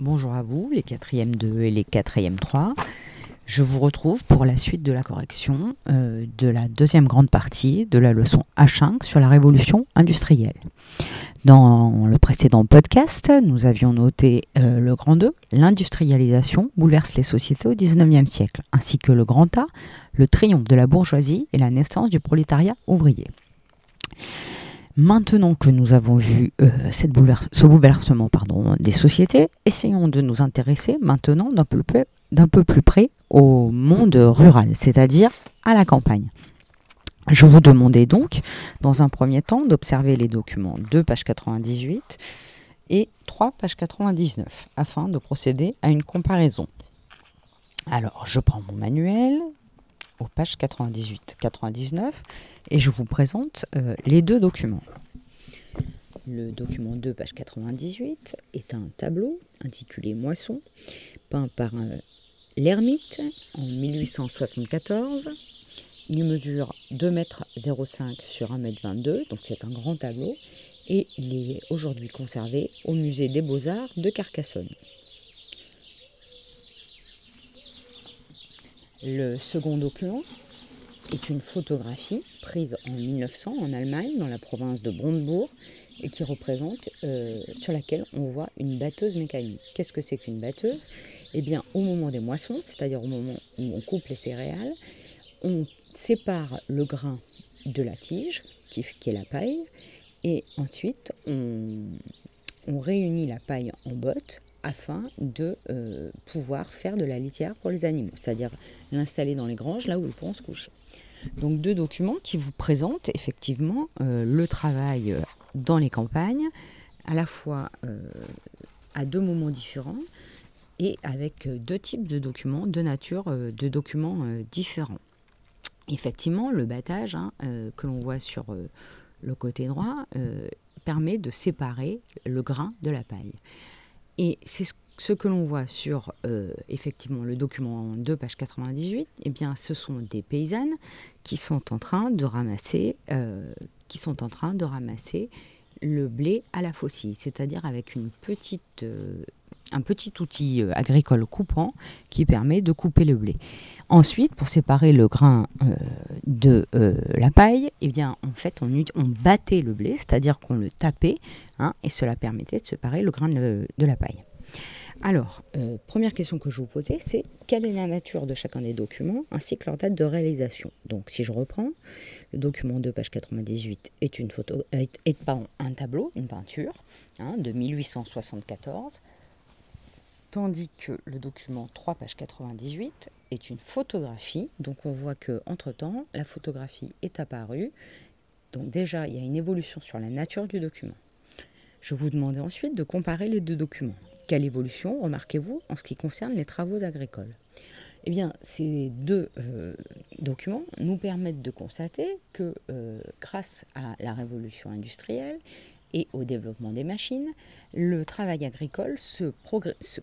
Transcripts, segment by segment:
Bonjour à vous, les quatrièmes 2 et les quatrièmes 3. Je vous retrouve pour la suite de la correction euh, de la deuxième grande partie de la leçon H5 sur la révolution industrielle. Dans le précédent podcast, nous avions noté euh, le grand 2, l'industrialisation bouleverse les sociétés au XIXe siècle, ainsi que le grand A, le triomphe de la bourgeoisie et la naissance du prolétariat ouvrier. Maintenant que nous avons vu euh, cette ce bouleversement des sociétés, essayons de nous intéresser maintenant d'un peu, peu, plus près au monde rural, c'est-à-dire à la campagne. Je vous demandais donc, dans un premier temps, d'observer les documents 2, page 98 et 3, page 99, afin de procéder à une comparaison. Alors, je prends mon manuel, aux pages 98-99 et je vous présente euh, les deux documents. Le document 2, page 98, est un tableau intitulé Moisson, peint par euh, l'ermite en 1874. Il mesure 2 m 05 sur 1 m 22, donc c'est un grand tableau, et il est aujourd'hui conservé au musée des Beaux-Arts de Carcassonne. Le second document est une photographie prise en 1900 en Allemagne, dans la province de Brandebourg, et qui représente, euh, sur laquelle on voit une batteuse mécanique. Qu'est-ce que c'est qu'une batteuse? Eh bien, au moment des moissons, c'est-à-dire au moment où on coupe les céréales, on sépare le grain de la tige, qui, est la paille, et ensuite on, on réunit la paille en bottes afin de euh, pouvoir faire de la litière pour les animaux, c'est-à-dire l'installer dans les granges là où ils pourront se coucher. Donc deux documents qui vous présentent effectivement euh, le travail euh, dans les campagnes, à la fois à deux moments différents et avec deux types de documents, de nature de documents différents. Effectivement, le battage hein, que l'on voit sur le côté droit permet de séparer le grain de la paille. Et c'est ce que l'on voit sur euh, effectivement le document 2, page 98, eh bien, ce sont des paysannes qui sont en train de ramasser, euh, qui sont en train de ramasser le blé à la faucille, c'est-à-dire avec une petite, euh, un petit outil agricole coupant qui permet de couper le blé. Ensuite, pour séparer le grain de la paille, eh bien, en fait, on, battait le blé, c'est-à-dire qu'on le tapait, hein, et cela permettait de séparer le grain de, la paille. Alors, euh, première question que je vous posais, c'est quelle est la nature de chacun des documents ainsi que leur date de réalisation? Donc, si je reprends, le document 2, page 98 est, une photo, un tableau, une peinture hein, de 1874 tandis que le document 3, page 98 est une photographie. Donc on voit que entre temps, la photographie est apparue. Donc déjà, il y a une évolution sur la nature du document. Je vous demandais ensuite de comparer les deux documents. Quelle évolution remarquez-vous en ce qui concerne les travaux agricoles? Eh bien, ces deux euh, documents nous permettent de constater que euh, grâce à la révolution industrielle, et au développement des machines, le travail agricole se,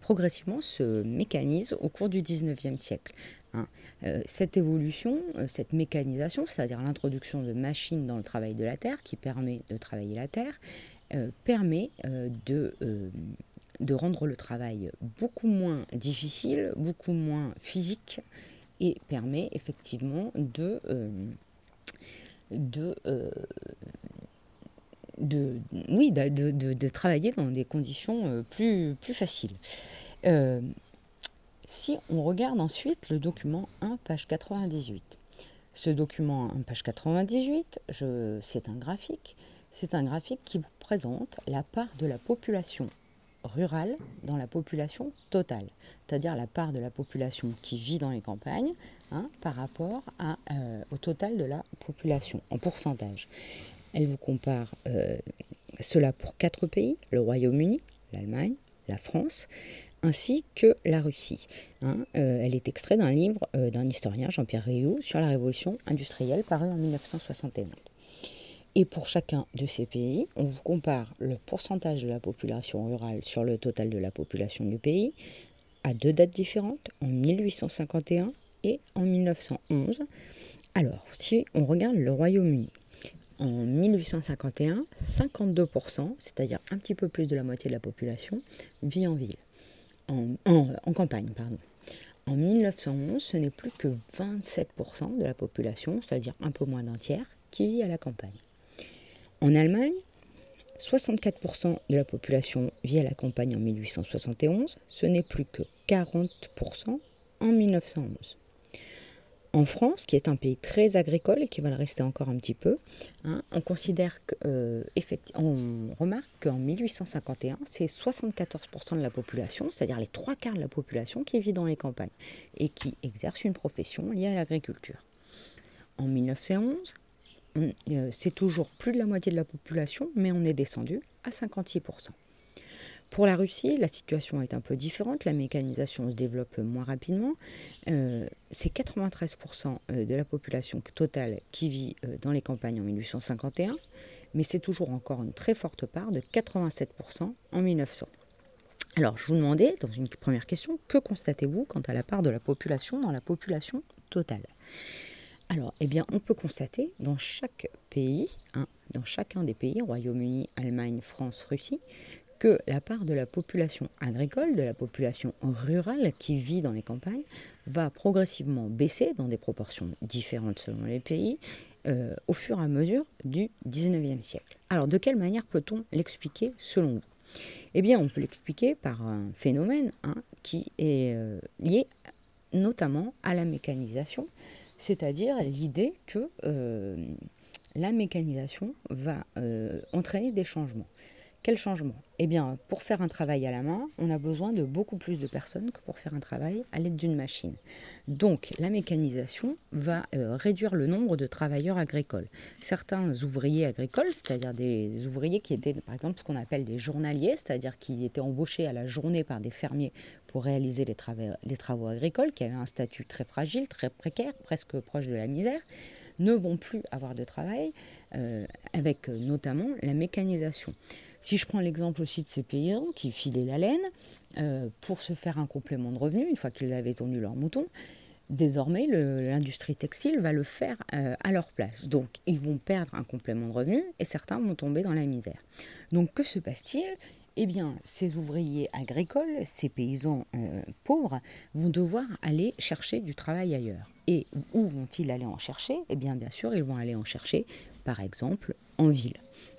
progressivement se mécanise au cours du 19e siècle. Hein. Euh, cette évolution, euh, cette mécanisation, c'est-à-dire l'introduction de machines dans le travail de la terre, qui permet de travailler la terre, euh, permet de, de rendre le travail beaucoup moins difficile, beaucoup moins physique, et permet effectivement de, de de, oui, de, travailler dans des conditions euh, plus, faciles. Euh, si on regarde ensuite le document 1, page 98. Ce document 1, page 98, c'est un graphique. C'est un graphique qui vous présente la part de la population rurale dans la population totale, c'est-à-dire la part de la population qui vit dans les campagnes hein, par rapport à, euh, au total de la population en pourcentage. Elle vous compare euh, cela pour quatre pays, le Royaume-Uni, l'Allemagne, la France, ainsi que la Russie. Hein. Euh, elle est extraite d'un livre euh, d'un historien, Jean-Pierre Rioux, sur la révolution industrielle, paru en 1961. Et pour chacun de ces pays, on vous compare le pourcentage de la population rurale sur le total de la population du pays à deux dates différentes, en 1851 et en 1911. Alors, si on regarde le Royaume-Uni, en 1851, 52%, c'est-à-dire un petit peu plus de la moitié de la population, vit en ville. en, campagne. Pardon. En 1911, ce n'est plus que 27% de la population, c'est-à-dire un peu moins d'un tiers, qui vit à la campagne. En Allemagne, 64% de la population vit à la campagne en 1871, ce n'est plus que 40% en 1911. En France, qui est un pays très agricole et qui va le rester encore un petit peu, hein, on considère que, euh, on remarque qu'en 1851, c'est 74% de la population, c'est-à-dire les trois quarts de la population qui vit dans les campagnes et qui exerce une profession liée à l'agriculture. En 1911, euh, c'est toujours plus de la moitié de la population, mais on est descendu à 56%. Pour la Russie, la situation est un peu différente. La mécanisation se développe moins rapidement. Euh, c'est 93% euh, de la population totale qui vit euh, dans les campagnes en 1851, mais c'est toujours encore une très forte part de 87% en 1900. Alors, je vous demandais, dans une première question, que constatez-vous quant à la part de la population dans la population totale? Alors, eh bien, on peut constater dans chaque pays, hein, dans chacun des pays, Royaume-Uni, Allemagne, France, Russie, que la part de la population agricole, de la population rurale qui vit dans les campagnes, va progressivement baisser dans des proportions différentes selon les pays euh, au fur et à mesure du 19e siècle. Alors de quelle manière peut-on l'expliquer selon vous? Eh bien on peut l'expliquer par un phénomène hein, qui est euh, lié notamment à la mécanisation, c'est-à-dire l'idée que euh, la mécanisation va entraîner des changements. Quel changement? Eh bien, pour faire un travail à la main, on a besoin de beaucoup plus de personnes que pour faire un travail à l'aide d'une machine. Donc, la mécanisation va euh, réduire le nombre de travailleurs agricoles. Certains ouvriers agricoles, c'est-à-dire des ouvriers qui étaient, par exemple, ce qu'on appelle des journaliers, c'est-à-dire qui étaient embauchés à la journée par des fermiers pour réaliser les, travaux, agricoles, qui avaient un statut très fragile, très précaire, presque proche de la misère, ne vont plus avoir de travail, euh, avec euh, notamment la mécanisation. Si je prends l'exemple aussi de ces paysans qui filaient la laine euh, pour se faire un complément de revenu, une fois qu'ils avaient tondu leurs moutons, désormais l'industrie textile va le faire euh, à leur place. Donc ils vont perdre un complément de revenu et certains vont tomber dans la misère. Donc que se passe-t-il? Eh bien, ces ouvriers agricoles, ces paysans euh, pauvres, vont devoir aller chercher du travail ailleurs. Et où vont-ils aller en chercher? Eh bien, bien sûr, ils vont aller en chercher, par exemple, en ville.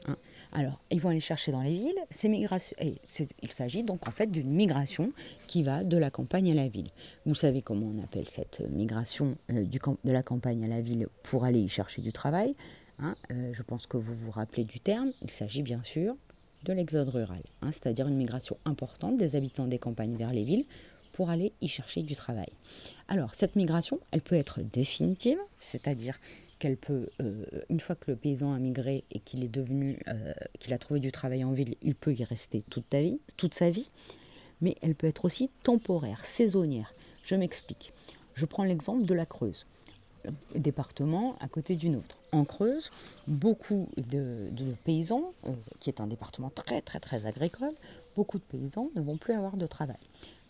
Hein. Alors, ils vont aller chercher dans les villes. Ces migrations, il s'agit donc en fait d'une migration qui va de la campagne à la ville. Vous savez comment on appelle cette migration euh, de la campagne à la ville pour aller y chercher du travail. Hein, euh, je pense que vous vous rappelez du terme. Il s'agit bien sûr de l'exode rural, hein, c'est-à-dire une migration importante des habitants des campagnes vers les villes pour aller y chercher du travail. Alors, cette migration, elle peut être définitive, c'est-à-dire qu'elle peut, euh, une fois que le paysan a migré et qu'il est devenu, euh, qu'il a trouvé du travail en ville, il peut y rester toute, sa vie, mais elle peut être aussi temporaire, saisonnière. Je m'explique. Je prends l'exemple de la Creuse, département à côté d'une autre. En Creuse, beaucoup de, paysans, euh, qui est un département très très très agricole, beaucoup de paysans ne vont plus avoir de travail.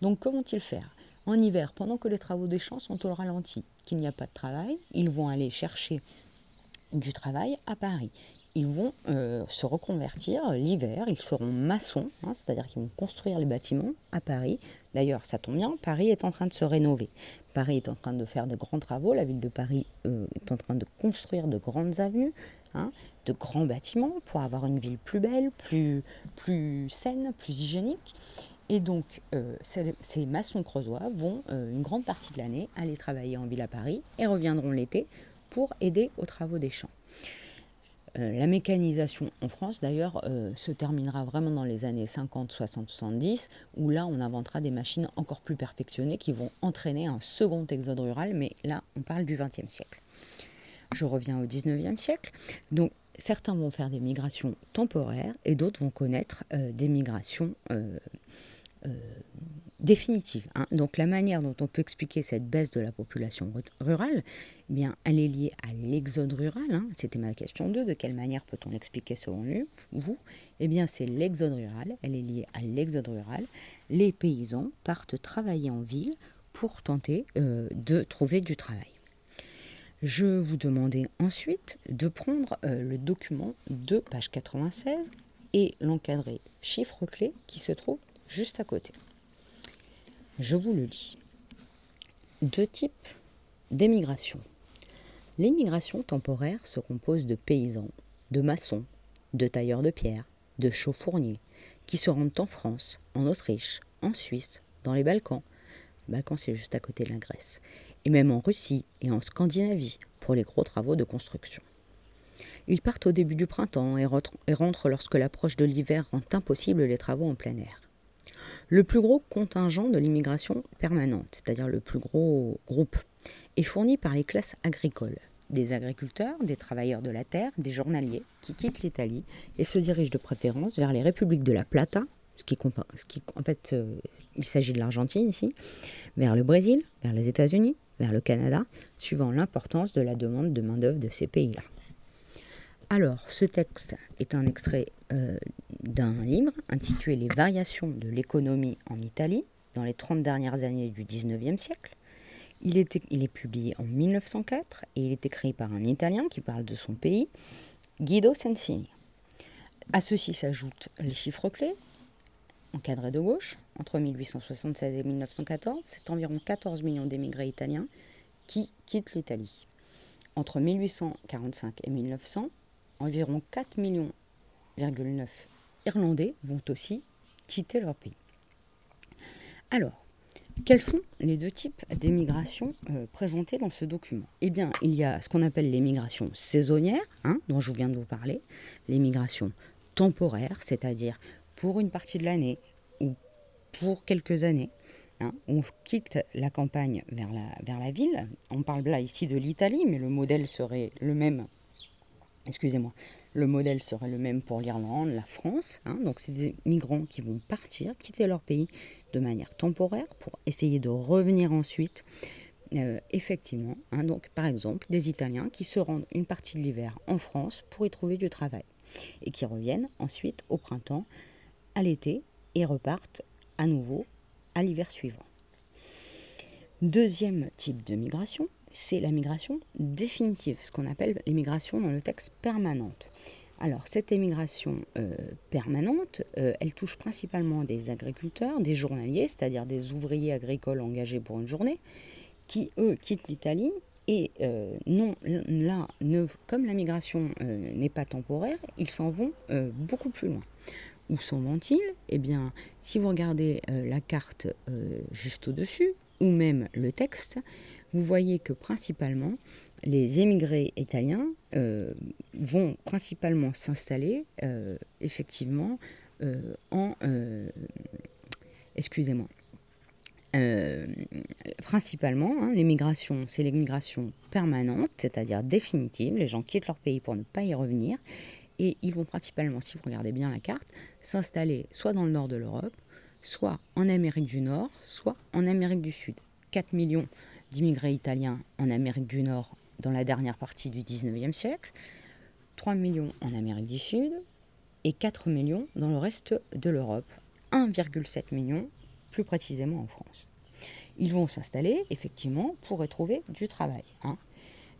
Donc que vont-ils faire? En hiver, pendant que les travaux des champs sont au ralenti, qu'il n'y a pas de travail, ils vont aller chercher du travail à Paris. Ils vont euh, se reconvertir l'hiver, ils seront maçons, hein, c'est-à-dire qu'ils vont construire les bâtiments à Paris. D'ailleurs, ça tombe bien, Paris est en train de se rénover. Paris est en train de faire de grands travaux, la ville de Paris euh, est en train de construire de grandes avenues, hein, de grands bâtiments pour avoir une ville plus belle, plus, plus saine, plus hygiénique. Et donc, euh, ces, maçons creusois vont euh, une grande partie de l'année aller travailler en ville à Paris et reviendront l'été pour aider aux travaux des champs. Euh, la mécanisation en France, d'ailleurs, se terminera vraiment dans les années 50, 60, 70, où là, on inventera des machines encore plus perfectionnées qui vont entraîner un second exode rural, mais là, on parle du XXe siècle. Je reviens au XIXe siècle. Donc, certains vont faire des migrations temporaires et d'autres vont connaître des migrations définitive. Hein. Donc la manière dont on peut expliquer cette baisse de la population rurale, eh bien, elle est liée à l'exode rural. Hein. C'était ma question 2. De quelle manière peut-on l'expliquer selon vous? Eh bien, c'est l'exode rural. Elle est liée à l'exode rural. Les paysans partent travailler en ville pour tenter euh, de trouver du travail. Je vous demandais ensuite de prendre euh, le document de page 96 et l'encadrer chiffre clé qui se trouve juste à côté. Je vous le lis. Deux types d'émigration. L'émigration temporaire se compose de paysans, de maçons, de tailleurs de pierre, de chauffourniers, qui se rendent en France, en Autriche, en Suisse, dans les Balkans. Les Balkans, c'est juste à côté de la Grèce. Et même en Russie et en Scandinavie pour les gros travaux de construction. Ils partent au début du printemps et rentrent lorsque l'approche de l'hiver rend impossible les travaux en plein air. Le plus gros contingent de l'immigration permanente, c'est-à-dire le plus gros groupe, est fourni par les classes agricoles, des agriculteurs, des travailleurs de la terre, des journaliers qui quittent l'Italie et se dirigent de préférence vers les républiques de la Plata, ce qui, en fait, euh, il s'agit de l'Argentine ici, vers le Brésil, vers les États-Unis, vers le Canada, suivant l'importance de la demande de main-d'œuvre de ces pays-là. Alors, ce texte est un extrait euh, d'un livre intitulé Les variations de l'économie en Italie dans les 30 dernières années du 19e siècle. Il, est publié en 1904 et il est écrit par un Italien qui parle de son pays, Guido Sensini. À ceci s'ajoutent les chiffres clés, encadrés de gauche, entre 1876 et 1914, c'est environ 14 millions d'émigrés italiens qui quittent l'Italie. Entre 1845 et 1900, environ 4 millions Irlandais vont aussi quitter leur pays. Alors, quels sont les deux types d'émigration euh, présentés dans ce document? Eh bien, il y a ce qu'on appelle l'émigration saisonnière, hein, dont je viens de vous parler, l'émigration temporaire, c'est-à-dire pour une partie de l'année ou pour quelques années. Hein, on quitte la campagne vers la ville. On parle là ici de l'Italie, mais le modèle serait le même excusez-moi, le modèle serait le même pour l'Irlande, la France. Hein. donc c'est des migrants qui vont partir, quitter leur pays de manière temporaire pour essayer de revenir ensuite. Euh, effectivement, hein. donc par exemple des Italiens qui se rendent une partie de l'hiver en France pour y trouver du travail et qui reviennent ensuite au printemps, à l'été et repartent à nouveau à l'hiver suivant. Deuxième type de migration, c'est la migration définitive, ce qu'on appelle l'immigration dans le texte permanente. Alors, cette émigration euh, permanente, euh, elle touche principalement des agriculteurs, des journaliers, c'est-à-dire des ouvriers agricoles engagés pour une journée, qui, eux, quittent l'Italie. Et euh, non, là, comme la migration n'est pas temporaire, ils s'en vont beaucoup plus loin. Où s'en vont-ils? Eh bien, si vous regardez la carte juste au-dessus, ou même le texte, vous voyez que principalement, les émigrés italiens euh, vont principalement s'installer euh, effectivement euh, en... Excusez-moi. principalement, hein, l'émigration, c'est l'émigration permanente, c'est-à-dire définitive. Les gens quittent leur pays pour ne pas y revenir. Et ils vont principalement, si vous regardez bien la carte, s'installer soit dans le nord de l'Europe, soit en Amérique du Nord, soit en Amérique du Sud. 4 millions d'immigrés italiens en Amérique du Nord dans la dernière partie du 19e siècle, 3 millions en Amérique du Sud et 4 millions dans le reste de l'Europe, 1,7 million plus précisément en France. Ils vont s'installer effectivement pour y trouver du travail. Hein.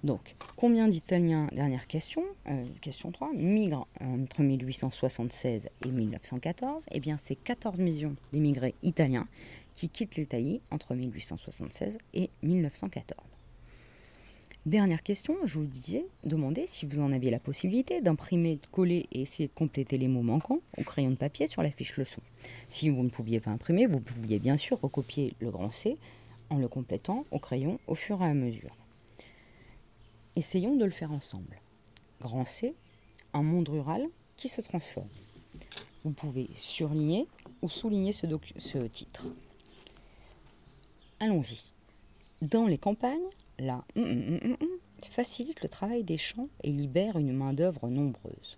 Donc, combien d'Italiens, dernière question, euh, question 3, migrent entre 1876 et 1914 Eh bien, c'est 14 millions d'immigrés italiens qui quittent l'Italie entre 1876 et 1914. Dernière question, je vous disais, demandez si vous en aviez la possibilité d'imprimer, de coller et essayer de compléter les mots manquants au crayon de papier sur la fiche leçon. Si vous ne pouviez pas imprimer, vous pouviez bien sûr recopier le grand C en le complétant au crayon au fur et à mesure. Essayons de le faire ensemble. Grand C, un monde rural qui se transforme. Vous pouvez surligner ou souligner ce titre. Allons-y. Dans les campagnes, la hum, hum, hum, facilite le travail des champs et libère une main-d'œuvre nombreuse.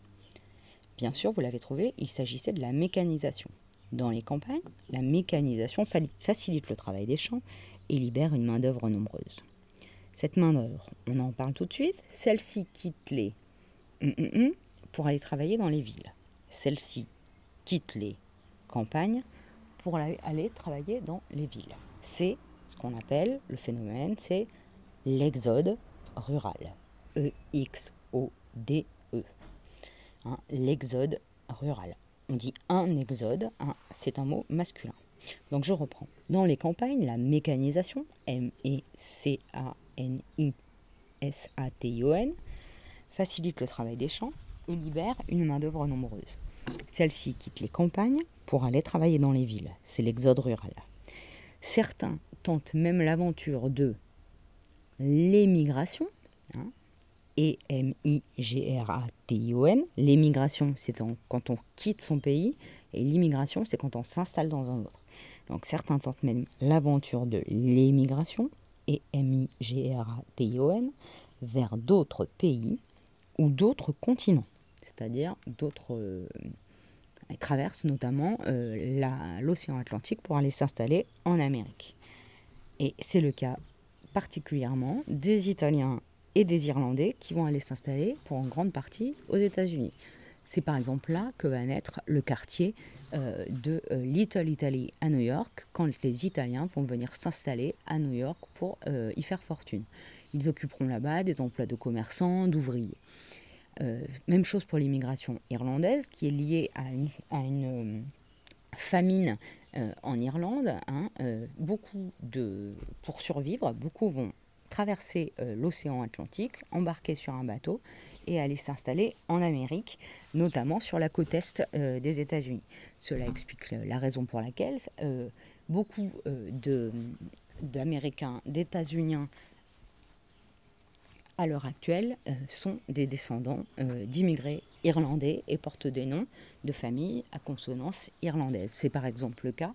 Bien sûr, vous l'avez trouvé, il s'agissait de la mécanisation. Dans les campagnes, la mécanisation facilite le travail des champs et libère une main-d'œuvre nombreuse. Cette main-d'œuvre, on en parle tout de suite, celle-ci quitte les pour aller travailler dans les villes. Celle-ci quitte les campagnes pour aller travailler dans les villes. C'est ce qu'on appelle le phénomène, c'est l'exode rural. E-X-O-D-E. E. Hein, l'exode rural. On dit un exode, c'est un mot masculin. Donc je reprends. Dans les campagnes, la mécanisation, M-E-C-A-N-I-S-A-T-I-O-N, facilite le travail des champs et libère une main-d'œuvre nombreuse. Celle-ci quitte les campagnes pour aller travailler dans les villes. C'est l'exode rural. Certains tentent même l'aventure de l'émigration, hein, E-M-I-G-R-A-T-I-O-N. L'émigration, c'est quand on quitte son pays, et l'immigration, c'est quand on s'installe dans un autre. Donc certains tentent même l'aventure de l'émigration, E-M-I-G-R-A-T-I-O-N, vers d'autres pays ou d'autres continents, c'est-à-dire d'autres... Ils traversent notamment euh, l'océan Atlantique pour aller s'installer en Amérique. Et c'est le cas particulièrement des Italiens et des Irlandais qui vont aller s'installer pour en grande partie aux États-Unis. C'est par exemple là que va naître le quartier euh, de euh, Little Italy à New York, quand les Italiens vont venir s'installer à New York pour y faire fortune. Ils occuperont là-bas des emplois de commerçants, d'ouvriers. Même chose pour l'immigration irlandaise, qui est liée à une, famine en Irlande. Hein, beaucoup de, pour survivre, beaucoup vont traverser euh, l'océan Atlantique, embarquer sur un bateau et aller s'installer en Amérique, notamment sur la côte est euh, des États-Unis. Cela explique la raison pour laquelle euh, beaucoup d'Américains, d'États-Uniens à l'heure actuelle sont des descendants d'immigrés irlandais et portent des noms de familles à consonance irlandaise. C'est par exemple le cas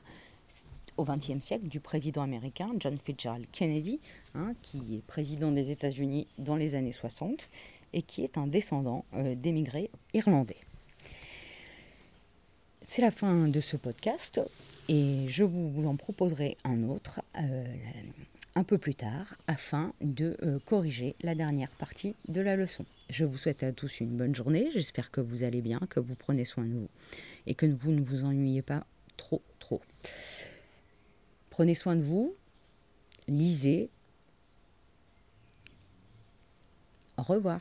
au XXe siècle du président américain John Fitzgerald Kennedy, hein, qui est président des États-Unis dans les années 60 et qui est un descendant euh, d'émigrés irlandais. C'est la fin de ce podcast et je vous en proposerai un autre euh, un peu plus tard afin de euh, corriger la dernière partie de la leçon. Je vous souhaite à tous une bonne journée, j'espère que vous allez bien, que vous prenez soin de vous et que vous ne vous ennuyez pas trop trop. Prenez soin de vous, lisez. Au revoir.